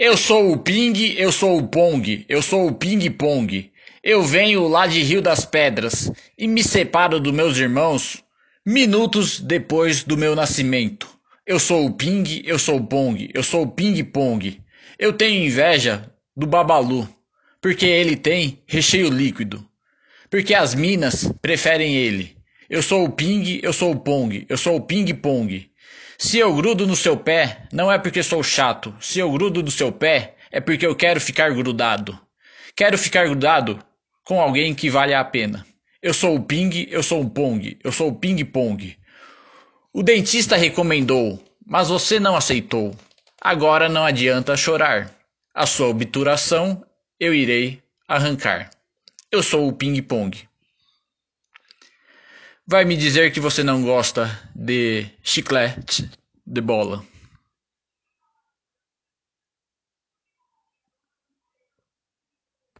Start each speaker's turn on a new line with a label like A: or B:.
A: Eu sou o Ping, eu sou o Pong, eu sou o Ping Pong. Eu venho lá de Rio das Pedras e me separo dos meus irmãos minutos depois do meu nascimento. Eu sou o Ping, eu sou o Pong, eu sou o Ping Pong. Eu tenho inveja do Babalu, porque ele tem recheio líquido. Porque as minas preferem ele. Eu sou o Ping, eu sou o Pong, eu sou o Ping Pong. Se eu grudo no seu pé, não é porque sou chato. Se eu grudo no seu pé, é porque eu quero ficar grudado. Quero ficar grudado com alguém que vale a pena. Eu sou o Ping, eu sou o Pong, eu sou o Ping Pong. O dentista recomendou, mas você não aceitou. Agora não adianta chorar. A sua obturação eu irei arrancar. Eu sou o Ping Pong. Vai me dizer que você não gosta de chiclete de bola.